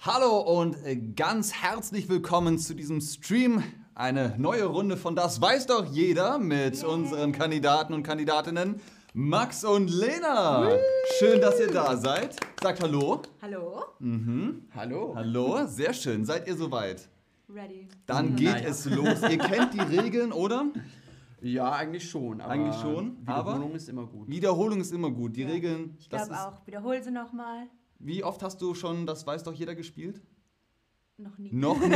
Hallo und ganz herzlich willkommen zu diesem Stream. Eine neue Runde von Das weiß doch jeder mit unseren Kandidaten und Kandidatinnen Max und Lena. Schön, dass ihr da seid. Sagt Hallo. Hallo? Hallo. Hallo, sehr schön. Seid ihr soweit? Ready. Dann geht Naja. es los. Ihr kennt die Regeln, oder? Ja, eigentlich schon. Aber Eigentlich schon, aber- Wiederholung ist immer gut. Wiederholung ist immer gut. Die Ja. Regeln, Ich das glaube ist. auch. Wiederhol sie nochmal. Wie oft hast du schon Das weiß doch jeder gespielt? Noch nie. Noch nie.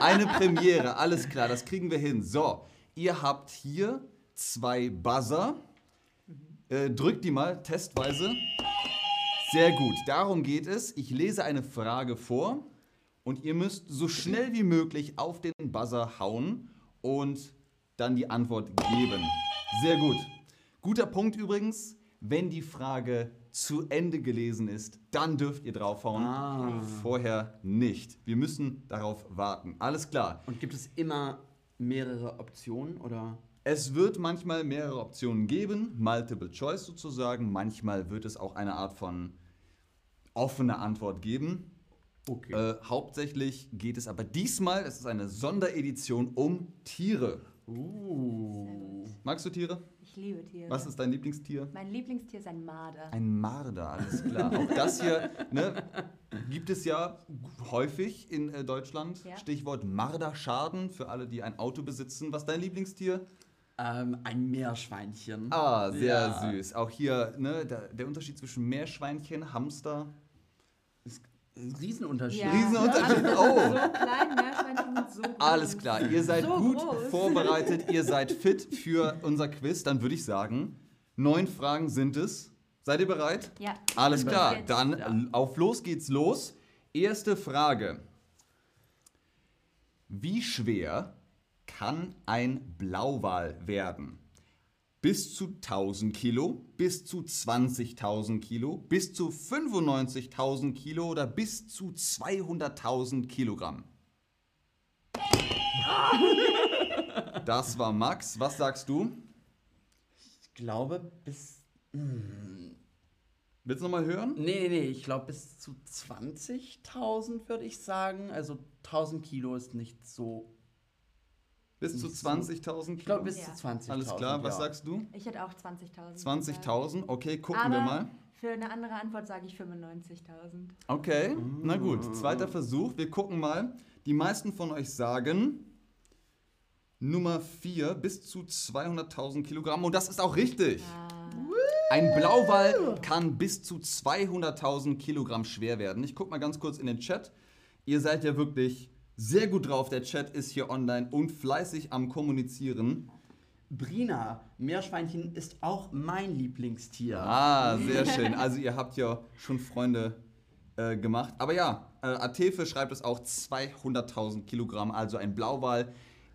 Eine Premiere, alles klar, das kriegen wir hin. So, ihr habt hier zwei Buzzer. Äh, drückt die mal testweise. Sehr gut, darum geht es. Ich lese eine Frage vor und ihr müsst so schnell wie möglich auf den Buzzer hauen und dann die Antwort geben. Sehr gut. Guter Punkt übrigens, wenn die Frage zu Ende gelesen ist, dann dürft ihr draufhauen. Ah. Vorher nicht. Wir müssen darauf warten. Alles klar. Und gibt es immer mehrere Optionen oder? Es wird manchmal mehrere Optionen geben, Multiple Choice sozusagen. Manchmal wird es auch eine Art von offene Antwort geben. Okay. Äh, hauptsächlich geht es aber diesmal, es ist eine Sonderedition, um Tiere. Uh. Magst du Tiere? Ich liebe Tiere. Was ist dein Lieblingstier? Mein Lieblingstier ist ein Marder. Ein Marder, alles klar. Auch das hier ne, gibt es ja häufig in äh, Deutschland. Ja. Stichwort Marderschaden für alle, die ein Auto besitzen. Was ist dein Lieblingstier? Ähm, ein Meerschweinchen. Ah, sehr Ja. süß. Auch hier ne, der, der Unterschied zwischen Meerschweinchen, Hamster. Riesenunterschied. Ja. Riesenunterschied. Ja, Oh. So klein, Meerschweinchen so groß. Alles klar, ihr seid So gut groß. vorbereitet, ihr seid fit für unser Quiz. Dann würde ich sagen, neun Fragen sind es. Seid ihr bereit? Ja. Alles klar, dann Ja. auf los geht's los. Erste Frage. Wie schwer kann ein Blauwal werden? Bis zu 1000 Kilo, bis zu 20.000 Kilo, bis zu 95.000 Kilo oder bis zu 200.000 Kilogramm? Das war Max. Was sagst du? Ich glaube bis. Willst du nochmal hören? Nee, nee, nee. Ich glaube bis zu 20.000 würde ich sagen. Also 1000 Kilo ist nicht so. Bis zu Nicht so- 20.000 Kilo? Ich glaube bis Ja. zu 20.000. Alles klar, was ja. sagst du? Ich hätte auch 20.000. 20.000, okay, gucken Aber wir mal. für eine andere Antwort sage ich 95.000. Okay, na gut, zweiter Versuch, wir gucken mal. Die meisten von euch sagen Nummer 4 bis zu 200.000 Kilogramm und das ist auch richtig. Ah, Ein Blauwal kann bis zu 200.000 Kilogramm schwer werden. Ich guck mal ganz kurz in den Chat. Ihr seid ja wirklich sehr gut drauf. Der Chat ist hier online und fleißig am Kommunizieren. Brina, Meerschweinchen ist auch mein Lieblingstier. Ah, sehr schön. Also ihr habt ja schon Freunde äh, gemacht. Aber ja, äh, Atefe schreibt es auch 200.000 Kilogramm. Also ein Blauwal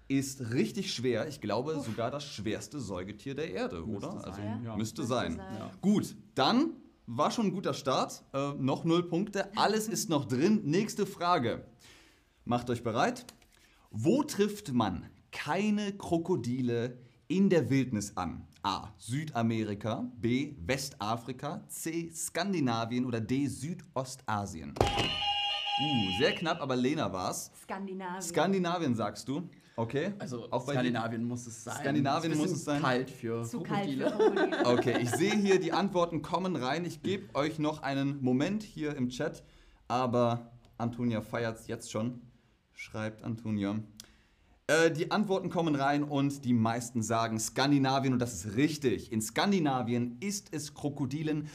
ist richtig schwer. Ich glaube sogar das schwerste Säugetier der Erde, Müsste oder? Also sein, ja. müsste Müsste sein. sein. Ja. Gut, dann war schon ein guter Start. Äh, noch null Punkte. Alles ist noch drin. Nächste Frage. Macht euch bereit. Wo trifft man keine Krokodile in der Wildnis an? A. Südamerika, B. Westafrika, C. Skandinavien oder D. Südostasien? Uh, sehr knapp, aber Lena war's. Skandinavien. Skandinavien sagst du. Okay. Also Auch bei Skandinavien muss es sein. Skandinavien muss es sein. kalt für Zu kalt für Krokodile. Krokodile. Okay, ich sehe hier, die Antworten kommen rein. Ich gebe euch noch einen Moment hier im Chat, aber Antonia feiert es jetzt schon, schreibt Antonia. Äh, die Antworten kommen rein und die meisten sagen Skandinavien und das ist richtig. In Skandinavien ist es Krokodilen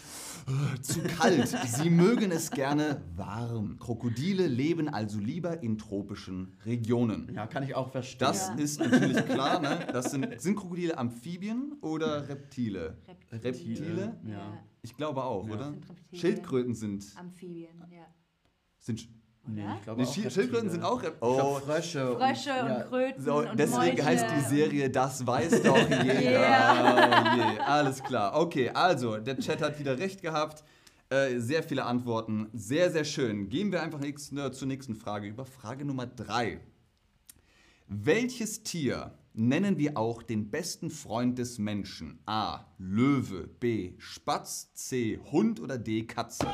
äh, zu kalt. Sie mögen es gerne warm. Krokodile leben also lieber in tropischen Regionen. Ja, kann ich auch verstehen. Das Ja. ist natürlich klar, ne? Das sind, sind Krokodile Amphibien oder Reptile? Reptile? Ja. Ich glaube auch, Ja. oder? Sind Reptilien. Schildkröten sind. Amphibien, ja. sind Nee, ich glaube nee, auch Schi- Schildkröten sind auch Oh, Frösche. Frösche und, ja. Kröten so, und deswegen Mäuse. heißt die Serie Das weiß doch jeder. Ja. Oh je, alles klar. Okay, also, der Chat hat wieder recht gehabt. Äh, sehr viele Antworten. Sehr, sehr schön. Gehen wir einfach nächsten, äh, zur nächsten Frage über. Frage Nummer drei. Welches Tier nennen wir auch den besten Freund des Menschen? A. Löwe, B. Spatz, C. Hund oder D. Katze?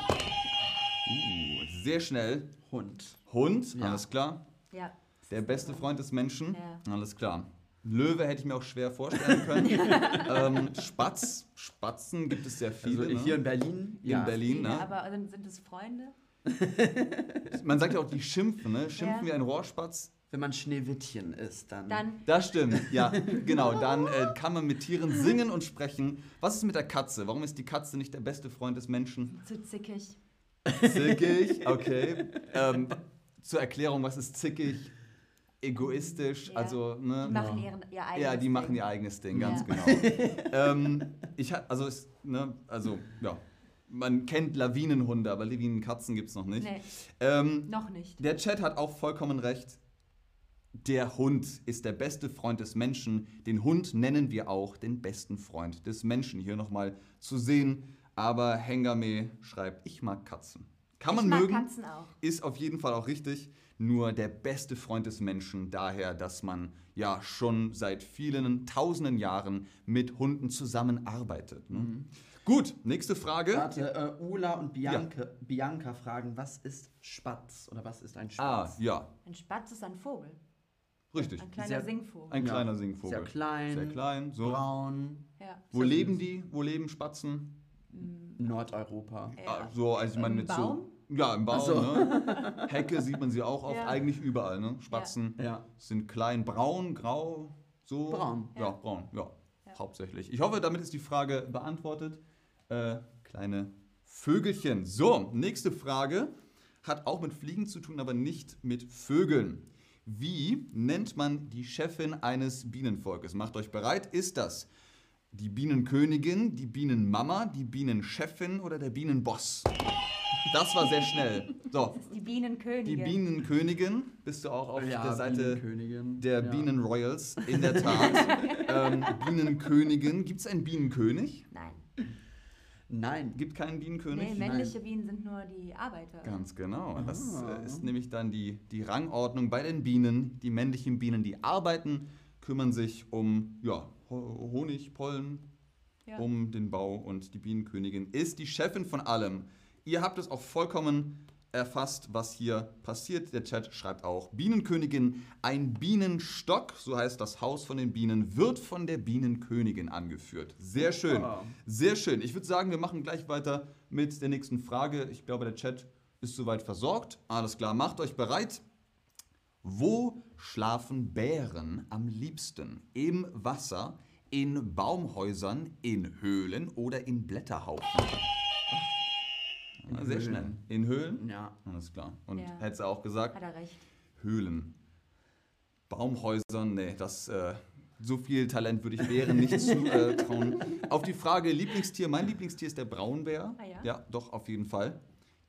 Uh, sehr schnell. Hund. Hund, Ja. alles klar. Ja. Der beste Freund des Menschen, Ja. alles klar. Löwe hätte ich mir auch schwer vorstellen können. ähm, Spatz, Spatzen gibt es sehr viele. Also ne? hier in Berlin. In Berlin. Viele, ne? aber sind, sind es Freunde? Man sagt ja auch, die schimpfen, ne? Schimpfen Ja. wie ein Rohrspatz. Wenn man Schneewittchen ist, dann. Dann Das stimmt, ja, genau. Dann äh, kann man mit Tieren singen und sprechen. Was ist mit der Katze? Warum ist die Katze nicht der beste Freund des Menschen? zu zickig. Zickig, okay. Ähm, zur Erklärung, was ist zickig? Egoistisch, Ja. also, ne? Die machen ihren, ihr eigenes Ja, die machen Ding. ihr eigenes Ding, ganz Ja. genau. ähm, ich also, ne, also, ja. Man kennt Lawinenhunde, aber Lawinenkatzen gibt es noch nicht. Nee, Ähm, noch nicht. der Chat hat auch vollkommen recht. Der Hund ist der beste Freund des Menschen. Den Hund nennen wir auch den besten Freund des Menschen. Hier nochmal zu sehen. Aber Hengame schreibt, ich mag Katzen. Kann man ich mag mögen, Katzen auch. ist auf jeden Fall auch richtig. Nur der beste Freund des Menschen, daher, dass man ja schon seit vielen tausenden Jahren mit Hunden zusammenarbeitet. Ne? Gut, nächste Frage. Warte, äh, Ula und Bianca, Bianca fragen, was ist Spatz oder was ist ein Ah, Spatz? ja, Ein Spatz ist ein Vogel. richtig. Ein kleiner Sehr- Singvogel. Ein Ja. kleiner Singvogel. Sehr klein, Sehr klein, so. braun, ja. Wo Sehr leben süß. die? Wo leben Spatzen? Nordeuropa. Ja. Ah, so, also ich meine Im mit Baum? so. Ja, im Baum. So. Ne? Hecke sieht man sie auch oft, Ja. eigentlich überall. Ne? Spatzen Ja. sind klein, braun, grau, so. Braun. Ja, Ja. braun, ja, Ja. Hauptsächlich. Ich hoffe, damit ist die Frage beantwortet. Äh, kleine Vögelchen. So, nächste Frage. Hat auch mit Fliegen zu tun, aber nicht mit Vögeln. Wie nennt man die Chefin eines Bienenvolkes? Macht euch bereit. Ist das die Bienenkönigin, die Bienenmama, die Bienenchefin oder der Bienenboss? Das war sehr schnell. So, Das ist die Bienenkönigin. die Bienenkönigin. Bist du auch auf der Seite der ja. Bienenroyals? In der Tat. ähm, Bienenkönigin. Gibt es einen Bienenkönig? Nein. Nein. Gibt keinen Bienenkönig? Nee, männliche Bienen sind nur die Arbeiter. Ganz genau. Das Ah. äh, ist nämlich dann die, die Rangordnung bei den Bienen. Die männlichen Bienen, die arbeiten, kümmern sich um ja, Honig, Pollen, Ja. um den Bau und die Bienenkönigin ist die Chefin von allem. Ihr habt es auch vollkommen erfasst, was hier passiert. Der Chat schreibt auch, Bienenkönigin, ein Bienenstock, so heißt das Haus von den Bienen, wird von der Bienenkönigin angeführt. Sehr schön, Super. sehr schön. Ich würde sagen, wir machen gleich weiter mit der nächsten Frage. Ich glaube, der Chat ist soweit versorgt. Alles klar, macht euch bereit. Wo schlafen Bären am liebsten? Im Wasser, in Baumhäusern, in Höhlen oder in Blätterhaufen? In Ja, sehr Höhlen. schnell. In Höhlen? Ja. Alles klar. Und Ja. hättest du auch gesagt, Hat er recht. Höhlen. Baumhäusern, nee, das, äh, so viel Talent würde ich Bären nicht zutrauen. Auf die Frage Lieblingstier, mein Lieblingstier ist der Braunbär. Ah ja? Ja, doch, auf jeden Fall.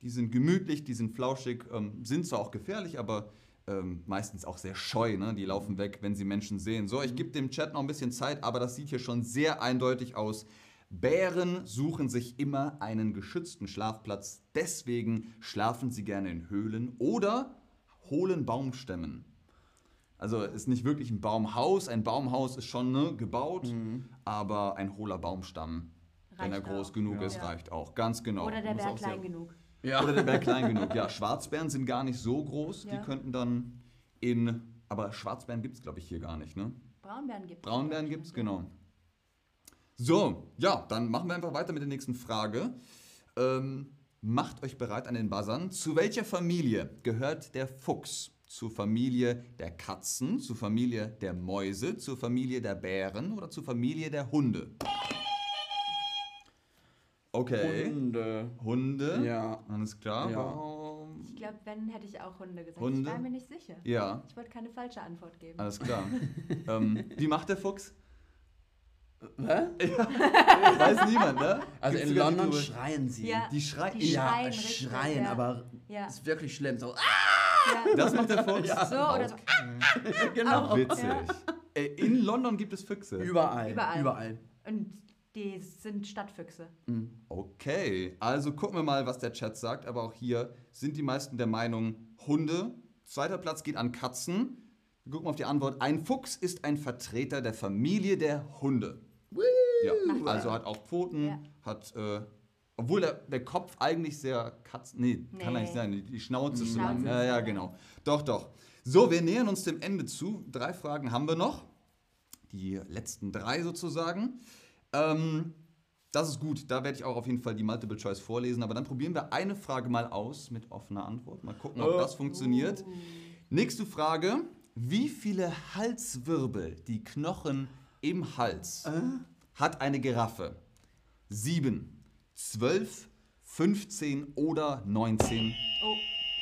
Die sind gemütlich, die sind flauschig, ähm, sind zwar auch gefährlich, aber ähm, meistens auch sehr scheu. Ne? Die laufen weg, wenn sie Menschen sehen. So, ich gebe dem Chat noch ein bisschen Zeit, aber das sieht hier schon sehr eindeutig aus. Bären suchen sich immer einen geschützten Schlafplatz. Deswegen schlafen sie gerne in Höhlen oder hohlen Baumstämmen. Also ist nicht wirklich ein Baumhaus. Ein Baumhaus ist schon ne, gebaut, Mhm. aber ein hohler Baumstamm, wenn er Reicht groß auch. genug Ja. ist, reicht auch. Ganz genau. Oder der Bär klein genug. Ja. Oder der Bär klein genug. Ja, Schwarzbären sind gar nicht so groß. Die Ja. könnten dann in. Aber Schwarzbären gibt es, glaube ich, hier gar nicht, ne? Braunbären gibt es. Braunbären gibt es, genau. So, ja, dann machen wir einfach weiter mit der nächsten Frage. Ähm, macht euch bereit an den Buzzern. Zu welcher Familie gehört der Fuchs? Zur Familie der Katzen, zur Familie der Mäuse, zur Familie der Bären oder zur Familie der Hunde? Okay. Hunde. Hunde. Ja. Alles klar. Ja. Warum? Ich glaube, wenn, hätte ich auch Hunde gesagt. Hunde? Ich war mir nicht sicher. Ja, Ich wollte keine falsche Antwort geben. alles klar. ähm, wie macht der Fuchs? Hä? Weiß niemand, ne? Also Gibt's in London die schreien sie. Ja. Die schreien. Die ja, Ja, schreien richtig, schreien, ja. aber Ja. ist wirklich schlimm. So, ah, ja. das macht der Fuchs. Ja. So oder so. genau. Auch. Witzig. Ja. Äh, In London gibt es Füchse. Überall. Überall. Überall. Und die sind Stadtfüchse. Okay, also gucken wir mal, was der Chat sagt. Aber auch hier sind die meisten der Meinung Hunde. Zweiter Platz geht an Katzen. Wir gucken auf die Antwort. Ein Fuchs ist ein Vertreter der Familie der Hunde. Ja, also hat auch Pfoten, Ja. hat äh, Obwohl der, der Kopf eigentlich sehr Katz. Nee, kann Nee. nicht sein. Die, die Schnauze ist so Schnauze lang. Ja, ja, genau. Doch, doch. So, wir nähern uns dem Ende zu. Drei Fragen haben wir noch. Die letzten drei sozusagen. Ähm, das ist gut. Da werde ich auch auf jeden Fall die Multiple Choice vorlesen. Aber dann probieren wir eine Frage mal aus mit offener Antwort. Mal gucken, ob Oh. das funktioniert. Nächste Frage. Wie viele Halswirbel, die Knochen im Hals, hat eine Giraffe? Sieben, zwölf, 15 oder 19? Oh,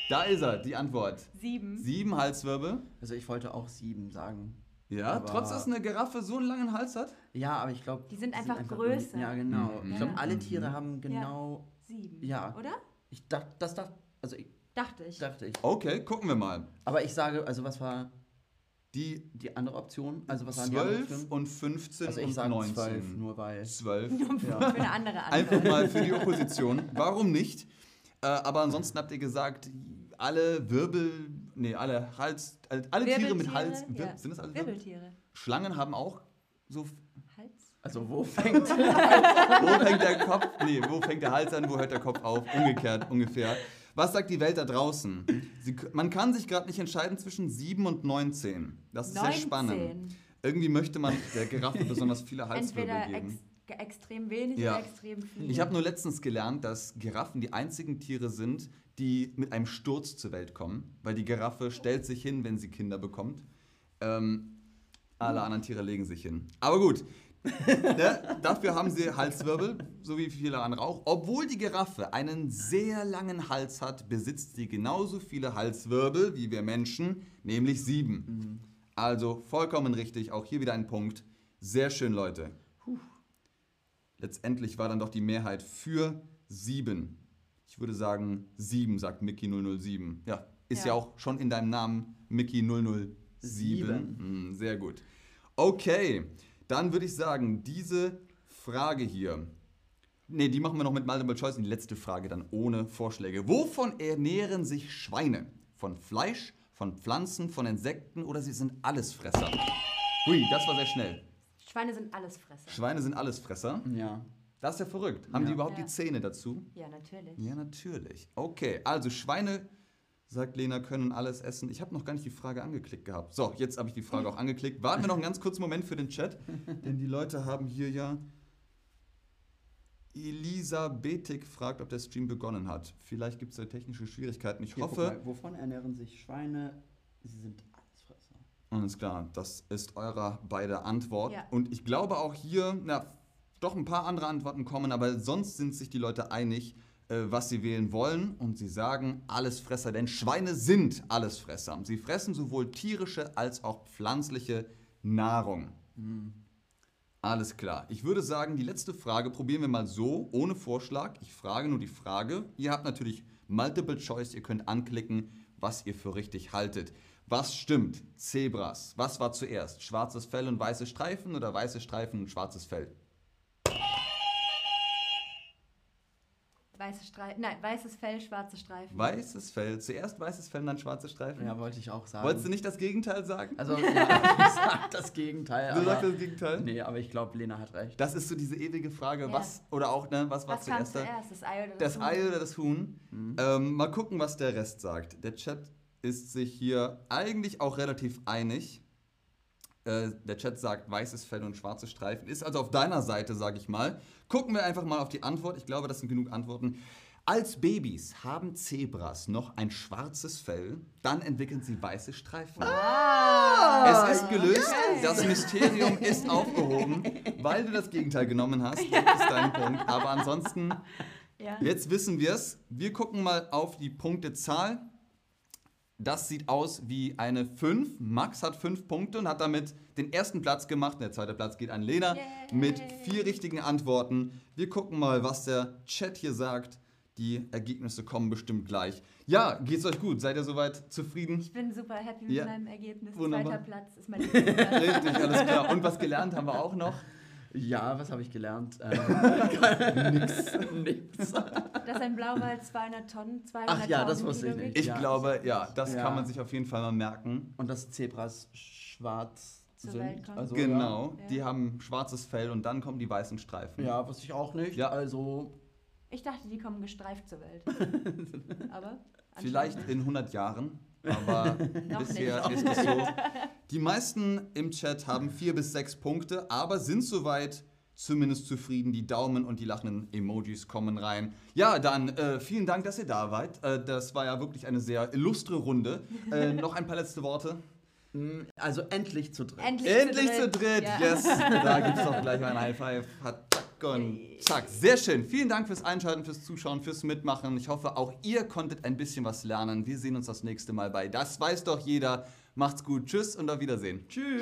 Da ist er, die Antwort. sieben. Sieben Halswirbel. Also ich wollte auch sieben sagen. Ja, Aber- trotz dass eine Giraffe so einen langen Hals hat? Ja, aber ich glaube. Die sind einfach größer. Ja, genau. Mhm. Ich glaube, Ja. alle Tiere haben genau. Sieben. Ja. Oder? Ich dachte, das dachte, also ich Dachte ich. dachte ich. Okay, gucken wir mal. Aber ich sage, also was war Die die andere Option? Also was waren die anderen 12 Optionen? und 15 Also ich und sage 19. 12, nur weil. 12. Für eine andere Antwort. Einfach mal für die Opposition. Warum nicht? Äh, aber ansonsten habt ihr gesagt, alle Wirbel, nee, alle Hals, äh, alle Tiere mit Hals, Wir- ja. sind das alle Wirbel? Wirbeltiere. Schlangen haben auch so, Hals? Also wo fängt. wo fängt der Kopf, nee, wo fängt der Hals an, wo hört der Kopf auf? Umgekehrt, ungefähr. Was sagt die Welt da draußen? Sie, man kann sich gerade nicht entscheiden zwischen 7 und 19. Das ist sehr spannend. 19. Irgendwie möchte man der Giraffe besonders viele Halswirbel Entweder geben. ex extrem wenig Ja. oder extrem viel. Ich habe nur letztens gelernt, dass Giraffen die einzigen Tiere sind, die mit einem Sturz zur Welt kommen, weil die Giraffe stellt sich hin, wenn sie Kinder bekommt. Ähm, alle anderen Tiere legen sich hin. Aber gut, ne? dafür haben sie Halswirbel, so wie viele andere auch. Obwohl die Giraffe einen sehr langen Hals hat, besitzt sie genauso viele Halswirbel wie wir Menschen, nämlich sieben. Also vollkommen richtig, auch hier wieder ein Punkt. Sehr schön, Leute. Letztendlich war dann doch die Mehrheit für sieben. Ich würde sagen, sieben, sagt Mickey 007. Ja, ist ja, Ja. auch schon in deinem Namen Mickey 007. Sieben. Hm, sehr gut. Okay, dann würde ich sagen, diese Frage hier. Ne, die machen wir noch mit Multiple Choice. Und die letzte Frage dann ohne Vorschläge. Wovon ernähren sich Schweine? Von Fleisch, von Pflanzen, von Insekten oder sie sind Allesfresser? Hui, das war sehr schnell. Schweine sind Allesfresser. Schweine sind Allesfresser. Ja. Das ist ja verrückt. Haben die Ja. überhaupt Ja. die Zähne dazu? Ja, natürlich. Ja, natürlich. Okay, also Schweine, sagt Lena, können alles essen. Ich habe noch gar nicht die Frage angeklickt gehabt. So, jetzt habe ich die Frage auch angeklickt. Warten wir noch einen ganz kurzen Moment für den Chat, denn die Leute haben hier ja. Elisa Betik fragt, ob der Stream begonnen hat. Vielleicht gibt es da technische Schwierigkeiten. Ich Hier, hoffe. mal, wovon ernähren sich Schweine? Sie sind Allesfresser. Alles klar, das ist eurer beide Antwort. Ja. Und ich glaube auch hier, na, doch ein paar andere Antworten kommen, aber sonst sind sich die Leute einig, äh, was sie wählen wollen. Und sie sagen Allesfresser, denn Schweine sind Allesfresser. Sie fressen sowohl tierische als auch pflanzliche Nahrung. Alles klar. Ich würde sagen, die letzte Frage probieren wir mal so, ohne Vorschlag. Ich frage nur die Frage. Ihr habt natürlich Multiple Choice. Ihr könnt anklicken, was ihr für richtig haltet. Was stimmt? Zebras. Was war zuerst? Schwarzes Fell und weiße Streifen oder weiße Streifen und schwarzes Fell? Weiße Streifen. Nein, weißes Fell, schwarze Streifen. Weißes Fell. Zuerst weißes Fell und dann schwarze Streifen? Ja, wollte ich auch sagen. Wolltest du nicht das Gegenteil sagen? Also, ja, ich sag das Gegenteil. du aber, sagst das Gegenteil? Nee, aber ich glaube, Lena hat recht. Das ist so diese ewige Frage, Ja. was, oder auch, ne, was war Was zuerst? zuerst? Das Ei oder das, Das Huhn? Ei oder das Huhn. Ähm, mal gucken, was der Rest sagt. Der Chat ist sich hier eigentlich auch relativ einig. Äh, der Chat sagt weißes Fell und schwarze Streifen. Ist also auf deiner Seite, sage ich mal. Gucken wir einfach mal auf die Antwort. Ich glaube, das sind genug Antworten. Als Babys haben Zebras noch ein schwarzes Fell, dann entwickeln sie weiße Streifen. es ist gelöst, das Mysterium ist aufgehoben, weil du das Gegenteil genommen hast. Das ist dein Punkt. Aber ansonsten Ja. Jetzt wissen wir es. Wir gucken mal auf die Punktezahl. Das sieht aus wie eine 5. Max hat 5 Punkte und hat damit den ersten Platz gemacht. Der zweite Platz geht an Lena Yay. mit vier richtigen Antworten. Wir gucken mal, was der Chat hier sagt. Die Ergebnisse kommen bestimmt gleich. Ja, geht's euch gut? Seid ihr soweit zufrieden? Ich bin super happy mit Ja. meinem Ergebnis. Wunderbar. Zweiter Platz ist mein. Richtig, alles klar. Und was gelernt haben wir auch noch? Ja, was habe ich gelernt? Ähm, nix. Nix. Dass ein Blauwal 200 Tonnen, 200 Ach ja, das wusste ich nicht. Ich Ja. glaube, ja, das Ja. kann man sich auf jeden Fall mal merken. Und dass Zebras schwarz Zur sind. Also, genau, Ja. die haben schwarzes Fell und dann kommen die weißen Streifen. Ja, ja wusste ich auch nicht. Ja. Also, Ich dachte, die kommen gestreift zur Welt. Aber Vielleicht in 100 Jahren, aber Noch bisher nicht. ist es so. Die meisten im Chat haben vier bis sechs Punkte, aber sind soweit zumindest zufrieden. Die Daumen und die lachenden Emojis kommen rein. Ja, dann äh, vielen Dank, dass ihr da wart. Äh, das war ja wirklich eine sehr illustre Runde. Äh, noch ein paar letzte Worte. Mm, Also endlich zu dritt. Endlich, Endlich zu dritt, Ja. yes. Da gibt es doch gleich ein High Five. Hat, und zack. Sehr schön. Vielen Dank fürs Einschalten, fürs Zuschauen, fürs Mitmachen. Ich hoffe, auch ihr konntet ein bisschen was lernen. Wir sehen uns das nächste Mal bei Das weiß doch jeder. Macht's gut. Tschüss und auf Wiedersehen. Tschüss.